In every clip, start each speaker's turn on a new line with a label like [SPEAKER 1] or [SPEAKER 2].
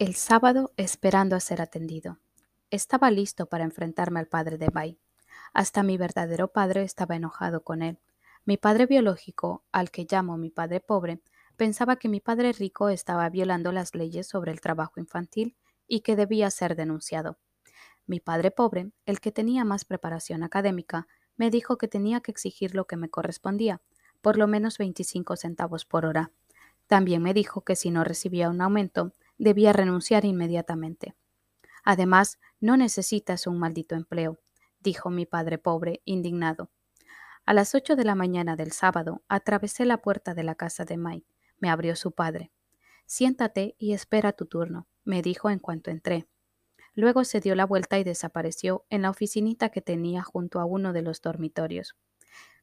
[SPEAKER 1] El sábado esperando a ser atendido. Estaba listo para enfrentarme al padre de Bai. Hasta mi verdadero padre estaba enojado con él. Mi padre biológico, al que llamo mi padre pobre, pensaba que mi padre rico estaba violando las leyes sobre el trabajo infantil y que debía ser denunciado. Mi padre pobre, el que tenía más preparación académica, me dijo que tenía que exigir lo que me correspondía, por lo menos 25 centavos por hora. También me dijo que si no recibía un aumento, debía renunciar inmediatamente. Además, no necesitas un maldito empleo, dijo mi padre pobre, indignado. A las ocho de la mañana del sábado atravesé la puerta de la casa de Mike. Me abrió su padre. Siéntate y espera tu turno, me dijo en cuanto entré. Luego se dio la vuelta y desapareció en la oficinita que tenía junto a uno de los dormitorios.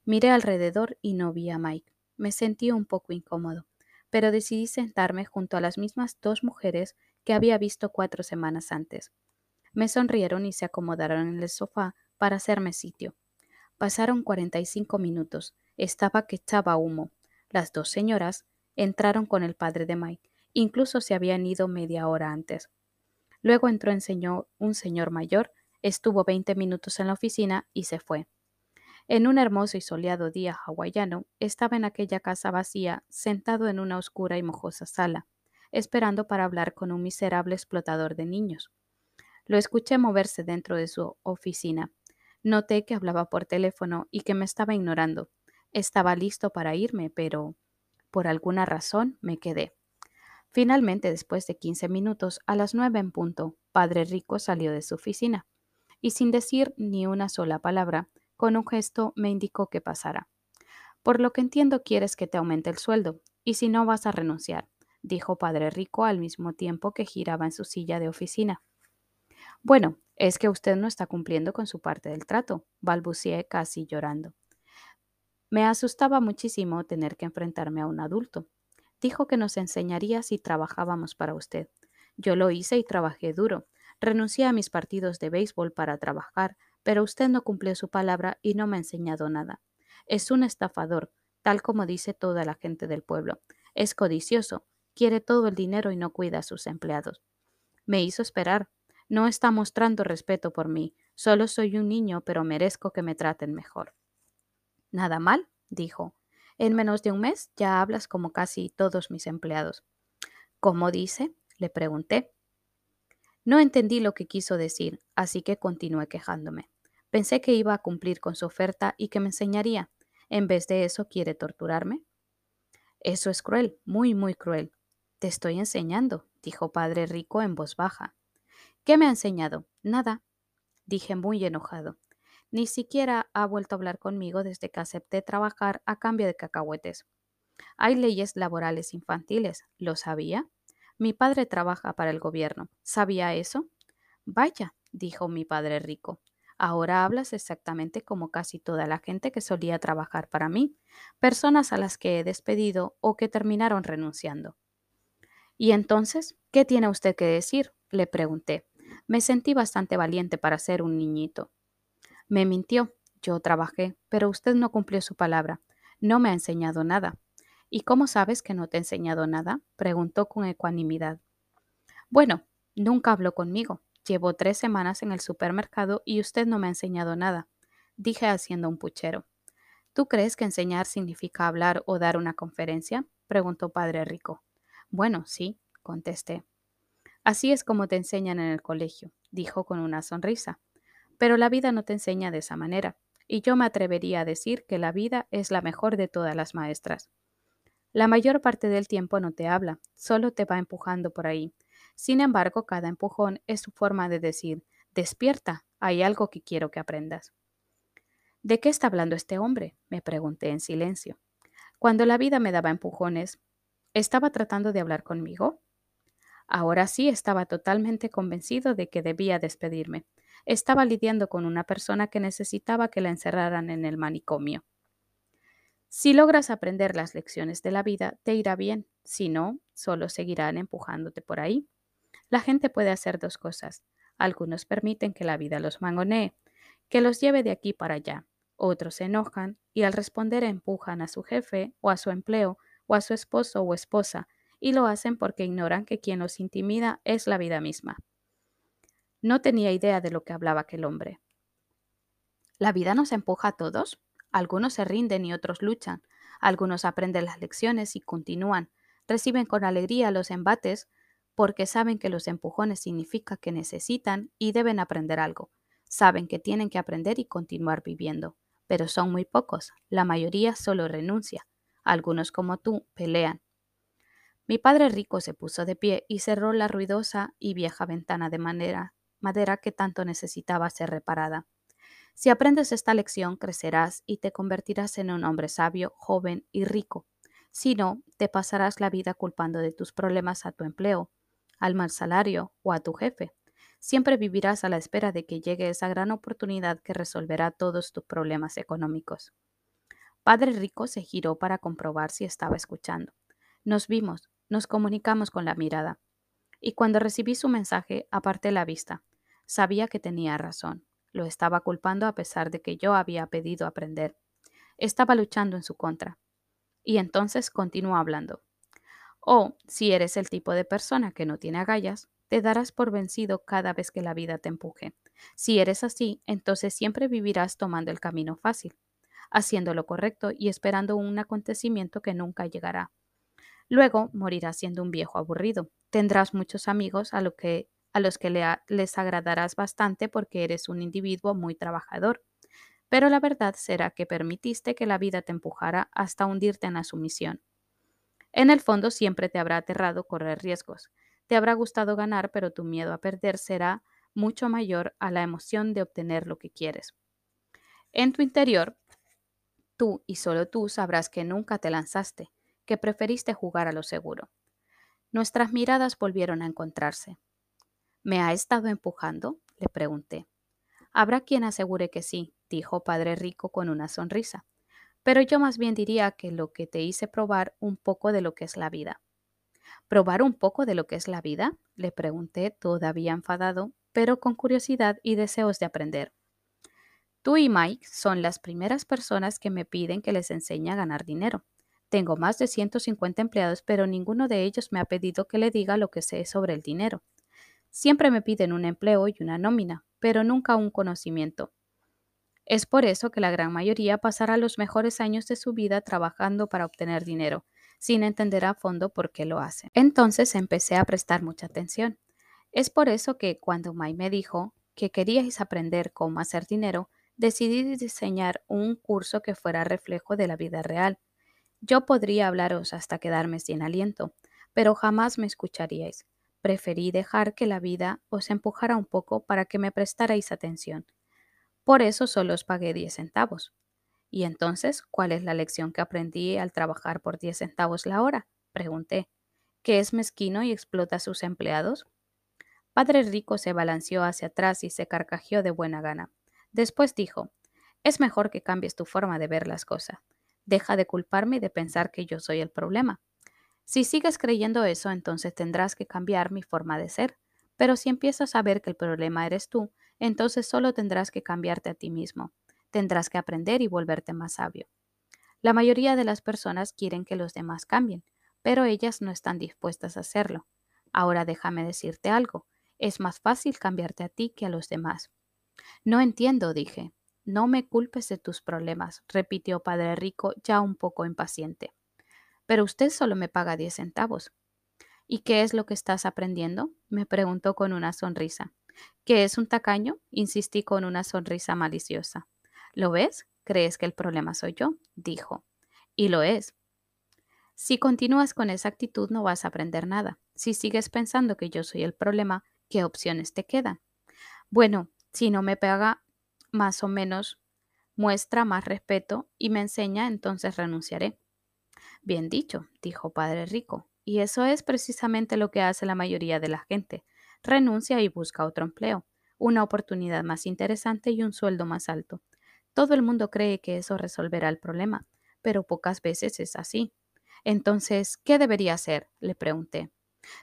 [SPEAKER 1] Miré alrededor y no vi a Mike. Me sentí un poco incómodo pero decidí sentarme junto a las mismas dos mujeres que había visto cuatro semanas antes. Me sonrieron y se acomodaron en el sofá para hacerme sitio. Pasaron 45 minutos. Estaba que echaba humo. Las dos señoras entraron con el padre de Mike. Incluso se habían ido media hora antes. Luego entró un señor mayor, estuvo 20 minutos en la oficina y se fue. En un hermoso y soleado día hawaiano, estaba en aquella casa vacía, sentado en una oscura y mojosa sala, esperando para hablar con un miserable explotador de niños. Lo escuché moverse dentro de su oficina. Noté que hablaba por teléfono y que me estaba ignorando. Estaba listo para irme, pero por alguna razón me quedé. Finalmente, después de 15 minutos, a las nueve en punto, Padre Rico salió de su oficina y sin decir ni una sola palabra, con un gesto me indicó que pasara. Por lo que entiendo quieres que te aumente el sueldo, y si no vas a renunciar, dijo Padre Rico al mismo tiempo que giraba en su silla de oficina. Bueno, es que usted no está cumpliendo con su parte del trato, balbuceé casi llorando. Me asustaba muchísimo tener que enfrentarme a un adulto. Dijo que nos enseñaría si trabajábamos para usted. Yo lo hice y trabajé duro. Renuncié a mis partidos de béisbol para trabajar, pero usted no cumplió su palabra y no me ha enseñado nada. Es un estafador, tal como dice toda la gente del pueblo. Es codicioso, quiere todo el dinero y no cuida a sus empleados. Me hizo esperar. No está mostrando respeto por mí. Solo soy un niño, pero merezco que me traten mejor. Nada mal, dijo. En menos de un mes ya hablas como casi todos mis empleados. ¿Cómo dice? le pregunté. No entendí lo que quiso decir, así que continué quejándome. Pensé que iba a cumplir con su oferta y que me enseñaría. En vez de eso, ¿quiere torturarme? Eso es cruel, muy, muy cruel. Te estoy enseñando, dijo Padre Rico en voz baja. ¿Qué me ha enseñado? Nada, dije muy enojado. Ni siquiera ha vuelto a hablar conmigo desde que acepté trabajar a cambio de cacahuetes. Hay leyes laborales infantiles, ¿lo sabía? Mi padre trabaja para el gobierno. ¿Sabía eso? Vaya, dijo mi padre rico. Ahora hablas exactamente como casi toda la gente que solía trabajar para mí, personas a las que he despedido o que terminaron renunciando. ¿Y entonces qué tiene usted que decir? le pregunté. Me sentí bastante valiente para ser un niñito. Me mintió. Yo trabajé, pero usted no cumplió su palabra. No me ha enseñado nada. ¿Y cómo sabes que no te he enseñado nada? preguntó con ecuanimidad. Bueno, nunca habló conmigo. Llevo tres semanas en el supermercado y usted no me ha enseñado nada, dije haciendo un puchero. ¿Tú crees que enseñar significa hablar o dar una conferencia? preguntó Padre Rico. Bueno, sí, contesté. Así es como te enseñan en el colegio, dijo con una sonrisa. Pero la vida no te enseña de esa manera, y yo me atrevería a decir que la vida es la mejor de todas las maestras. La mayor parte del tiempo no te habla, solo te va empujando por ahí, sin embargo, cada empujón es su forma de decir, despierta, hay algo que quiero que aprendas. ¿De qué está hablando este hombre? me pregunté en silencio. Cuando la vida me daba empujones, ¿estaba tratando de hablar conmigo? Ahora sí estaba totalmente convencido de que debía despedirme. Estaba lidiando con una persona que necesitaba que la encerraran en el manicomio. Si logras aprender las lecciones de la vida, te irá bien. Si no, solo seguirán empujándote por ahí. La gente puede hacer dos cosas. Algunos permiten que la vida los mangonee, que los lleve de aquí para allá. Otros se enojan y al responder empujan a su jefe o a su empleo o a su esposo o esposa y lo hacen porque ignoran que quien los intimida es la vida misma. No tenía idea de lo que hablaba aquel hombre. ¿La vida nos empuja a todos? Algunos se rinden y otros luchan. Algunos aprenden las lecciones y continúan. Reciben con alegría los embates porque saben que los empujones significa que necesitan y deben aprender algo. Saben que tienen que aprender y continuar viviendo. Pero son muy pocos. La mayoría solo renuncia. Algunos como tú pelean. Mi padre rico se puso de pie y cerró la ruidosa y vieja ventana de madera que tanto necesitaba ser reparada. Si aprendes esta lección, crecerás y te convertirás en un hombre sabio, joven y rico. Si no, te pasarás la vida culpando de tus problemas a tu empleo, al mal salario o a tu jefe. Siempre vivirás a la espera de que llegue esa gran oportunidad que resolverá todos tus problemas económicos. Padre Rico se giró para comprobar si estaba escuchando. Nos vimos, nos comunicamos con la mirada. Y cuando recibí su mensaje, aparté la vista. Sabía que tenía razón. Lo estaba culpando a pesar de que yo había pedido aprender. Estaba luchando en su contra. Y entonces continuó hablando. O, si eres el tipo de persona que no tiene agallas, te darás por vencido cada vez que la vida te empuje. Si eres así, entonces siempre vivirás tomando el camino fácil, haciendo lo correcto y esperando un acontecimiento que nunca llegará. Luego morirás siendo un viejo aburrido. Tendrás muchos amigos a los que les agradarás bastante porque eres un individuo muy trabajador. Pero la verdad será que permitiste que la vida te empujara hasta hundirte en la sumisión. En el fondo siempre te habrá aterrado correr riesgos. Te habrá gustado ganar, pero tu miedo a perder será mucho mayor a la emoción de obtener lo que quieres. En tu interior, tú y solo tú sabrás que nunca te lanzaste, que preferiste jugar a lo seguro. Nuestras miradas volvieron a encontrarse. ¿Me ha estado empujando? le pregunté. Habrá quien asegure que sí, dijo Padre Rico con una sonrisa. Pero yo más bien diría que lo que te hice probar un poco de lo que es la vida. ¿Probar un poco de lo que es la vida? le pregunté, todavía enfadado, pero con curiosidad y deseos de aprender. Tú y Mike son las primeras personas que me piden que les enseñe a ganar dinero. Tengo más de 150 empleados, pero ninguno de ellos me ha pedido que le diga lo que sé sobre el dinero. Siempre me piden un empleo y una nómina, pero nunca un conocimiento. Es por eso que la gran mayoría pasará los mejores años de su vida trabajando para obtener dinero, sin entender a fondo por qué lo hacen. Entonces empecé a prestar mucha atención. Es por eso que cuando Mai me dijo que queríais aprender cómo hacer dinero, decidí diseñar un curso que fuera reflejo de la vida real. Yo podría hablaros hasta quedarme sin aliento, pero jamás me escucharíais preferí dejar que la vida os empujara un poco para que me prestarais atención. Por eso solo os pagué 10 centavos. ¿Y entonces cuál es la lección que aprendí al trabajar por 10 centavos la hora? Pregunté. ¿Que es mezquino y explota a sus empleados? Padre Rico se balanceó hacia atrás y se carcajeó de buena gana. Después dijo, es mejor que cambies tu forma de ver las cosas. Deja de culparme y de pensar que yo soy el problema. Si sigues creyendo eso, entonces tendrás que cambiar mi forma de ser. Pero si empiezas a ver que el problema eres tú, entonces solo tendrás que cambiarte a ti mismo. Tendrás que aprender y volverte más sabio. La mayoría de las personas quieren que los demás cambien, pero ellas no están dispuestas a hacerlo. Ahora déjame decirte algo. Es más fácil cambiarte a ti que a los demás. No entiendo, dije. No me culpes de tus problemas, repitió Padre Rico ya un poco impaciente pero usted solo me paga 10 centavos. ¿Y qué es lo que estás aprendiendo? me preguntó con una sonrisa. ¿Qué es un tacaño? insistí con una sonrisa maliciosa. ¿Lo ves? ¿Crees que el problema soy yo? dijo. Y lo es. Si continúas con esa actitud no vas a aprender nada. Si sigues pensando que yo soy el problema, ¿qué opciones te quedan? Bueno, si no me paga más o menos, muestra más respeto y me enseña, entonces renunciaré. Bien dicho, dijo Padre Rico, y eso es precisamente lo que hace la mayoría de la gente. Renuncia y busca otro empleo, una oportunidad más interesante y un sueldo más alto. Todo el mundo cree que eso resolverá el problema, pero pocas veces es así. Entonces, ¿qué debería hacer? le pregunté.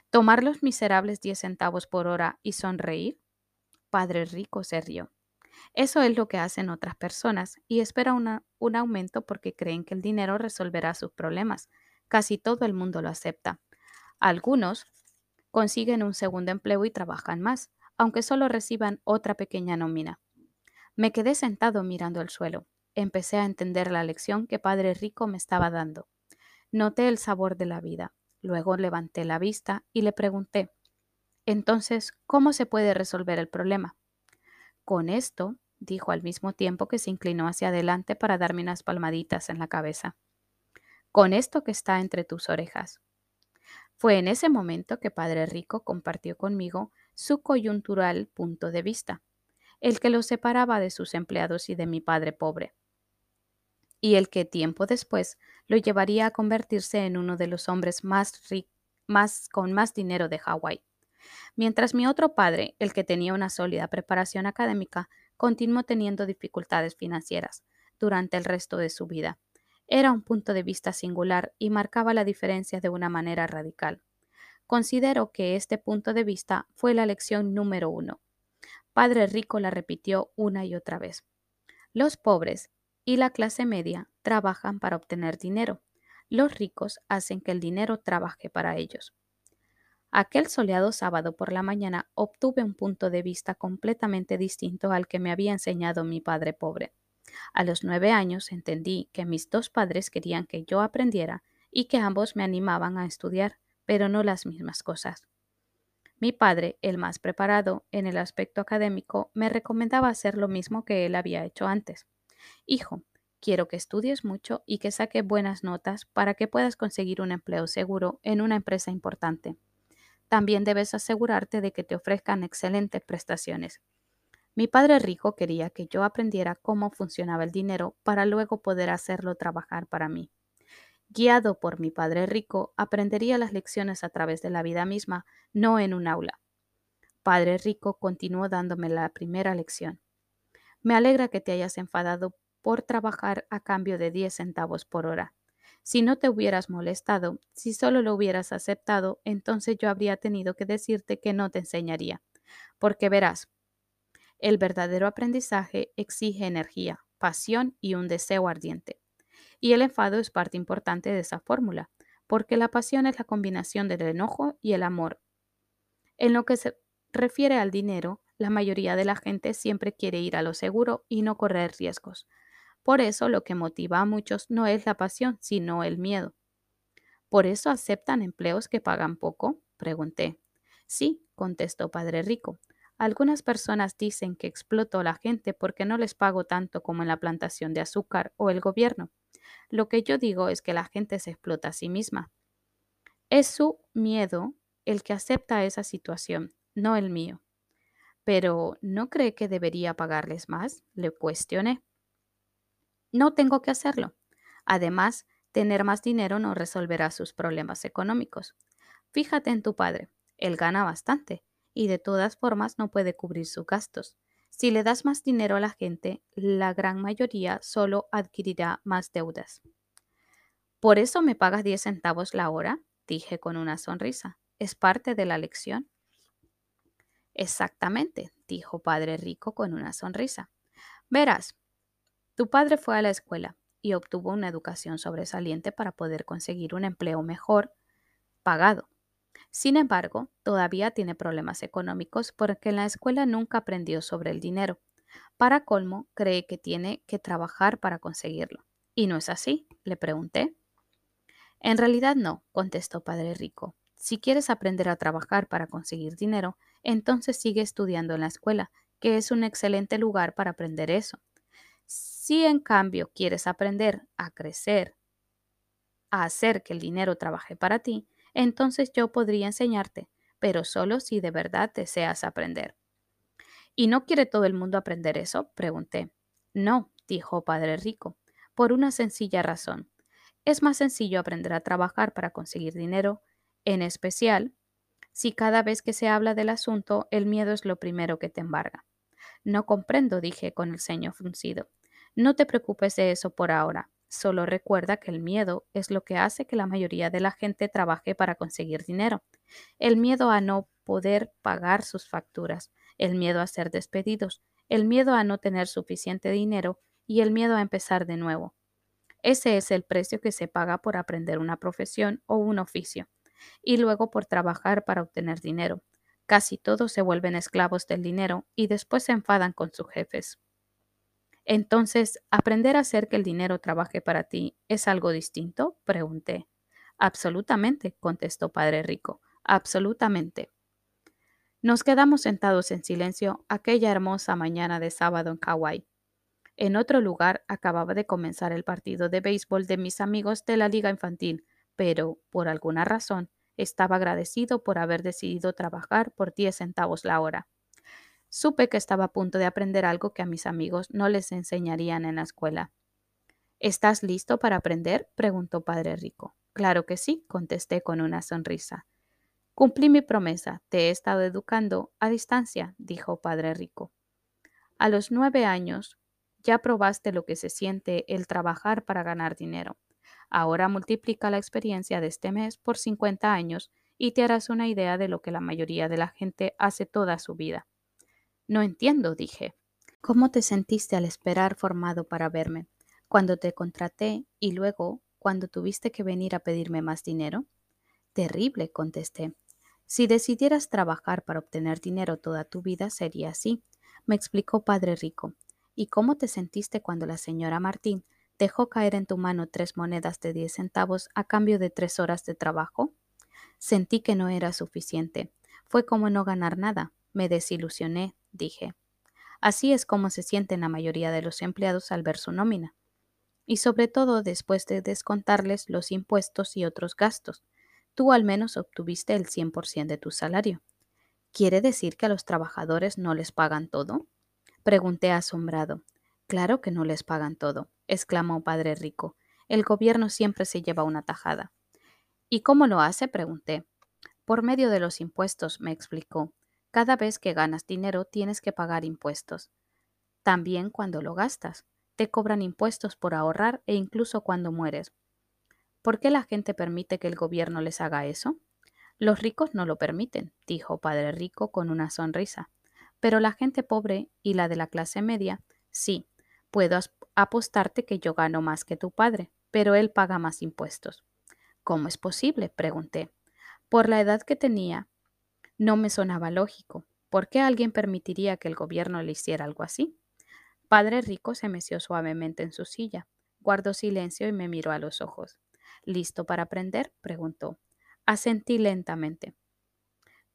[SPEAKER 1] ¿Tomar los miserables 10 centavos por hora y sonreír? Padre Rico se rió. Eso es lo que hacen otras personas y espera un aumento porque creen que el dinero resolverá sus problemas. Casi todo el mundo lo acepta. Algunos consiguen un segundo empleo y trabajan más, aunque solo reciban otra pequeña nómina. Me quedé sentado mirando el suelo. Empecé a entender la lección que Padre Rico me estaba dando. Noté el sabor de la vida. Luego levanté la vista y le pregunté, entonces, ¿cómo se puede resolver el problema? Con esto, dijo al mismo tiempo que se inclinó hacia adelante para darme unas palmaditas en la cabeza. Con esto que está entre tus orejas. Fue en ese momento que Padre Rico compartió conmigo su coyuntural punto de vista, el que lo separaba de sus empleados y de mi padre pobre, y el que tiempo después lo llevaría a convertirse en uno de los hombres más, con más dinero de Hawái. Mientras mi otro padre, el que tenía una sólida preparación académica, continuó teniendo dificultades financieras durante el resto de su vida. Era un punto de vista singular y marcaba la diferencia de una manera radical. Considero que este punto de vista fue la lección número uno. Padre Rico la repitió una y otra vez. Los pobres y la clase media trabajan para obtener dinero. Los ricos hacen que el dinero trabaje para ellos. Aquel soleado sábado por la mañana obtuve un punto de vista completamente distinto al que me había enseñado mi padre pobre. A los nueve años entendí que mis dos padres querían que yo aprendiera y que ambos me animaban a estudiar, pero no las mismas cosas. Mi padre, el más preparado en el aspecto académico, me recomendaba hacer lo mismo que él había hecho antes. Hijo, quiero que estudies mucho y que saques buenas notas para que puedas conseguir un empleo seguro en una empresa importante. También debes asegurarte de que te ofrezcan excelentes prestaciones. Mi padre rico quería que yo aprendiera cómo funcionaba el dinero para luego poder hacerlo trabajar para mí. Guiado por mi padre rico, aprendería las lecciones a través de la vida misma, no en un aula. Padre rico continuó dándome la primera lección. Me alegra que te hayas enfadado por trabajar a cambio de 10 centavos por hora. Si no te hubieras molestado, si solo lo hubieras aceptado, entonces yo habría tenido que decirte que no te enseñaría. Porque verás, el verdadero aprendizaje exige energía, pasión y un deseo ardiente. Y el enfado es parte importante de esa fórmula, porque la pasión es la combinación del enojo y el amor. En lo que se refiere al dinero, la mayoría de la gente siempre quiere ir a lo seguro y no correr riesgos. Por eso lo que motiva a muchos no es la pasión, sino el miedo. ¿Por eso aceptan empleos que pagan poco? Pregunté. Sí, contestó Padre Rico. Algunas personas dicen que exploto a la gente porque no les pago tanto como en la plantación de azúcar o el gobierno. Lo que yo digo es que la gente se explota a sí misma. Es su miedo el que acepta esa situación, no el mío. Pero ¿no cree que debería pagarles más? Le cuestioné. No tengo que hacerlo. Además, tener más dinero no resolverá sus problemas económicos. Fíjate en tu padre. Él gana bastante y de todas formas no puede cubrir sus gastos. Si le das más dinero a la gente, la gran mayoría solo adquirirá más deudas. ¿Por eso me pagas 10 centavos la hora? dije con una sonrisa. ¿Es parte de la lección? Exactamente, dijo Padre Rico con una sonrisa. Verás, tu padre fue a la escuela y obtuvo una educación sobresaliente para poder conseguir un empleo mejor pagado. Sin embargo, todavía tiene problemas económicos porque en la escuela nunca aprendió sobre el dinero. Para colmo, cree que tiene que trabajar para conseguirlo. ¿Y no es así? le pregunté. En realidad no, contestó Padre Rico. Si quieres aprender a trabajar para conseguir dinero, entonces sigue estudiando en la escuela, que es un excelente lugar para aprender eso. Si en cambio quieres aprender a crecer, a hacer que el dinero trabaje para ti, entonces yo podría enseñarte, pero solo si de verdad deseas aprender. ¿Y no quiere todo el mundo aprender eso? pregunté. No, dijo Padre Rico, por una sencilla razón. Es más sencillo aprender a trabajar para conseguir dinero, en especial si cada vez que se habla del asunto el miedo es lo primero que te embarga. No comprendo, dije con el ceño fruncido. No te preocupes de eso por ahora. Solo recuerda que el miedo es lo que hace que la mayoría de la gente trabaje para conseguir dinero. El miedo a no poder pagar sus facturas, el miedo a ser despedidos, el miedo a no tener suficiente dinero y el miedo a empezar de nuevo. Ese es el precio que se paga por aprender una profesión o un oficio. y luego por trabajar para obtener dinero. Casi todos se vuelven esclavos del dinero y después se enfadan con sus jefes. Entonces, ¿aprender a hacer que el dinero trabaje para ti es algo distinto? Pregunté. Absolutamente, contestó Padre Rico. Absolutamente. Nos quedamos sentados en silencio aquella hermosa mañana de sábado en Hawái. En otro lugar acababa de comenzar el partido de béisbol de mis amigos de la liga infantil, pero, por alguna razón, estaba agradecido por haber decidido trabajar por 10 centavos la hora. Supe que estaba a punto de aprender algo que a mis amigos no les enseñarían en la escuela. ¿Estás listo para aprender? preguntó Padre Rico. Claro que sí, contesté con una sonrisa. Cumplí mi promesa, te he estado educando a distancia, dijo Padre Rico. A los nueve años ya probaste lo que se siente el trabajar para ganar dinero. Ahora multiplica la experiencia de este mes por 50 años y te harás una idea de lo que la mayoría de la gente hace toda su vida. No entiendo, dije. ¿Cómo te sentiste al esperar formado para verme? Cuando te contraté y luego cuando tuviste que venir a pedirme más dinero? Terrible, contesté. Si decidieras trabajar para obtener dinero toda tu vida, sería así, me explicó Padre Rico. ¿Y cómo te sentiste cuando la señora Martín dejó caer en tu mano tres monedas de diez centavos a cambio de tres horas de trabajo? Sentí que no era suficiente. Fue como no ganar nada. Me desilusioné, dije. Así es como se sienten la mayoría de los empleados al ver su nómina. Y sobre todo después de descontarles los impuestos y otros gastos. Tú al menos obtuviste el 100% de tu salario. ¿Quiere decir que a los trabajadores no les pagan todo? Pregunté asombrado. Claro que no les pagan todo, exclamó Padre Rico. El gobierno siempre se lleva una tajada. ¿Y cómo lo hace? pregunté. Por medio de los impuestos, me explicó. Cada vez que ganas dinero tienes que pagar impuestos. También cuando lo gastas. Te cobran impuestos por ahorrar e incluso cuando mueres. ¿Por qué la gente permite que el gobierno les haga eso? Los ricos no lo permiten, dijo Padre Rico con una sonrisa. Pero la gente pobre y la de la clase media, sí, puedo apostarte que yo gano más que tu padre, pero él paga más impuestos. ¿Cómo es posible? pregunté. Por la edad que tenía, no me sonaba lógico. ¿Por qué alguien permitiría que el gobierno le hiciera algo así? Padre Rico se meció suavemente en su silla, guardó silencio y me miró a los ojos. ¿Listo para aprender? preguntó. Asentí lentamente.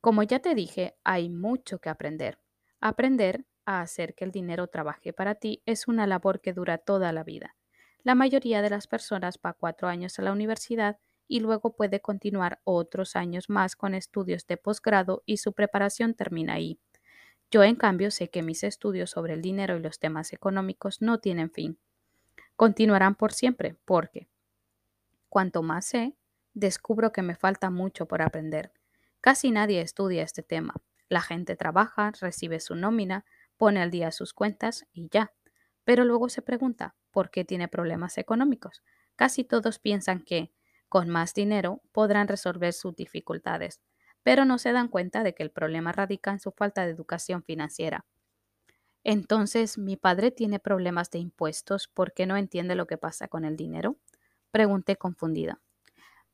[SPEAKER 1] Como ya te dije, hay mucho que aprender. Aprender a hacer que el dinero trabaje para ti es una labor que dura toda la vida. La mayoría de las personas va cuatro años a la universidad y luego puede continuar otros años más con estudios de posgrado y su preparación termina ahí. Yo, en cambio, sé que mis estudios sobre el dinero y los temas económicos no tienen fin. Continuarán por siempre, porque cuanto más sé, descubro que me falta mucho por aprender. Casi nadie estudia este tema. La gente trabaja, recibe su nómina, pone al día sus cuentas y ya. Pero luego se pregunta, ¿por qué tiene problemas económicos? Casi todos piensan que, con más dinero, podrán resolver sus dificultades, pero no se dan cuenta de que el problema radica en su falta de educación financiera. Entonces, ¿mi padre tiene problemas de impuestos porque no entiende lo que pasa con el dinero? Pregunté confundida.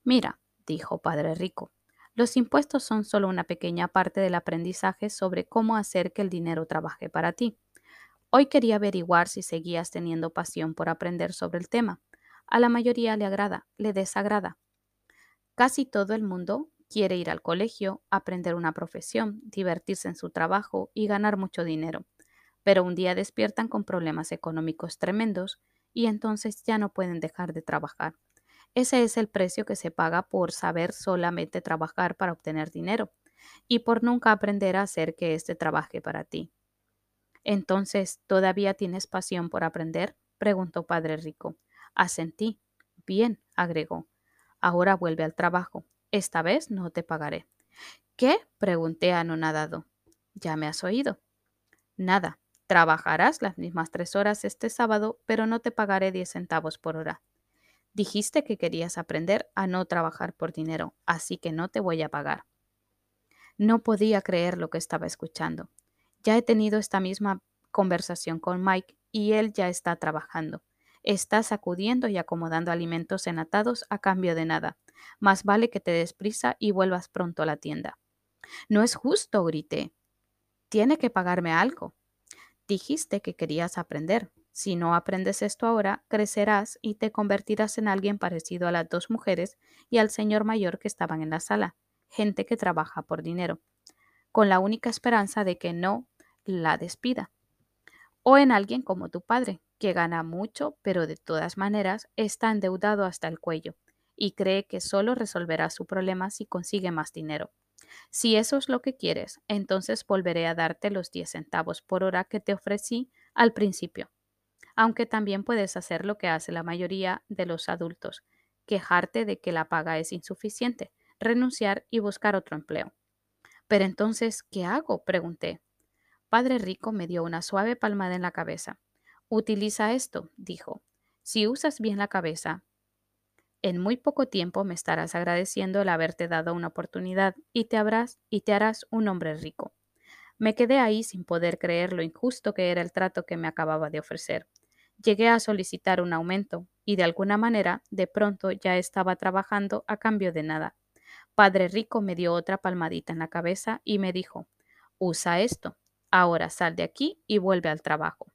[SPEAKER 1] Mira, dijo Padre Rico, los impuestos son solo una pequeña parte del aprendizaje sobre cómo hacer que el dinero trabaje para ti. Hoy quería averiguar si seguías teniendo pasión por aprender sobre el tema. A la mayoría le agrada, le desagrada. Casi todo el mundo quiere ir al colegio, aprender una profesión, divertirse en su trabajo y ganar mucho dinero. Pero un día despiertan con problemas económicos tremendos y entonces ya no pueden dejar de trabajar. Ese es el precio que se paga por saber solamente trabajar para obtener dinero y por nunca aprender a hacer que éste trabaje para ti. Entonces, ¿todavía tienes pasión por aprender? preguntó Padre Rico. Asentí. Bien, agregó. Ahora vuelve al trabajo. Esta vez no te pagaré. ¿Qué? pregunté anonadado. Ya me has oído. Nada. Trabajarás las mismas tres horas este sábado, pero no te pagaré diez centavos por hora. Dijiste que querías aprender a no trabajar por dinero, así que no te voy a pagar. No podía creer lo que estaba escuchando. Ya he tenido esta misma conversación con Mike y él ya está trabajando. Estás sacudiendo y acomodando alimentos enatados a cambio de nada. Más vale que te des prisa y vuelvas pronto a la tienda. No es justo, grité. Tiene que pagarme algo. Dijiste que querías aprender. Si no aprendes esto ahora, crecerás y te convertirás en alguien parecido a las dos mujeres y al señor mayor que estaban en la sala, gente que trabaja por dinero, con la única esperanza de que no la despida. O en alguien como tu padre, que gana mucho, pero de todas maneras está endeudado hasta el cuello y cree que solo resolverá su problema si consigue más dinero. Si eso es lo que quieres, entonces volveré a darte los 10 centavos por hora que te ofrecí al principio aunque también puedes hacer lo que hace la mayoría de los adultos, quejarte de que la paga es insuficiente, renunciar y buscar otro empleo. Pero entonces, ¿qué hago? pregunté. Padre Rico me dio una suave palmada en la cabeza. Utiliza esto, dijo. Si usas bien la cabeza, en muy poco tiempo me estarás agradeciendo el haberte dado una oportunidad y te, habrás, y te harás un hombre rico. Me quedé ahí sin poder creer lo injusto que era el trato que me acababa de ofrecer. Llegué a solicitar un aumento y de alguna manera de pronto ya estaba trabajando a cambio de nada. Padre Rico me dio otra palmadita en la cabeza y me dijo, usa esto, ahora sal de aquí y vuelve al trabajo.